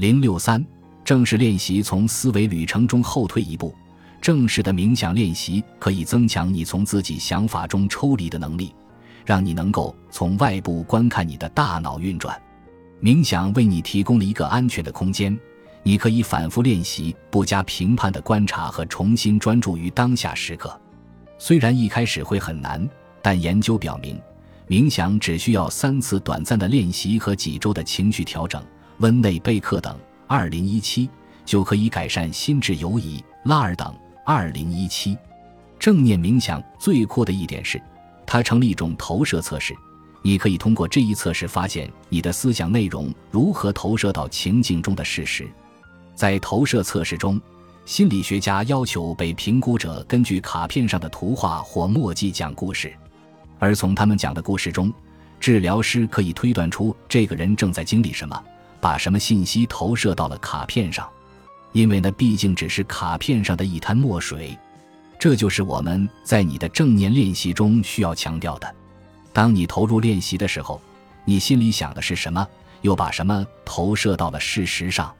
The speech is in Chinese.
零六三，正式练习从思维旅程中后退一步。正式的冥想练习可以增强你从自己想法中抽离的能力，让你能够从外部观看你的大脑运转。冥想为你提供了一个安全的空间，你可以反复练习不加评判的观察和重新专注于当下时刻。虽然一开始会很难，但研究表明，冥想只需要三次短暂的练习和几周的情绪调整。温内贝克等，二零一七就可以改善心智游移。拉尔等。二零一七，正念冥想最酷的一点是，它成了一种投射测试。你可以通过这一测试发现你的思想内容如何投射到情境中的事实。在投射测试中，心理学家要求被评估者根据卡片上的图画或墨迹讲故事，而从他们讲的故事中，治疗师可以推断出这个人正在经历什么，把什么信息投射到了卡片上。因为那毕竟只是卡片上的一滩墨水，这就是我们在你的正念练习中需要强调的。当你投入练习的时候，你心里想的是什么，又把什么投射到了事实上。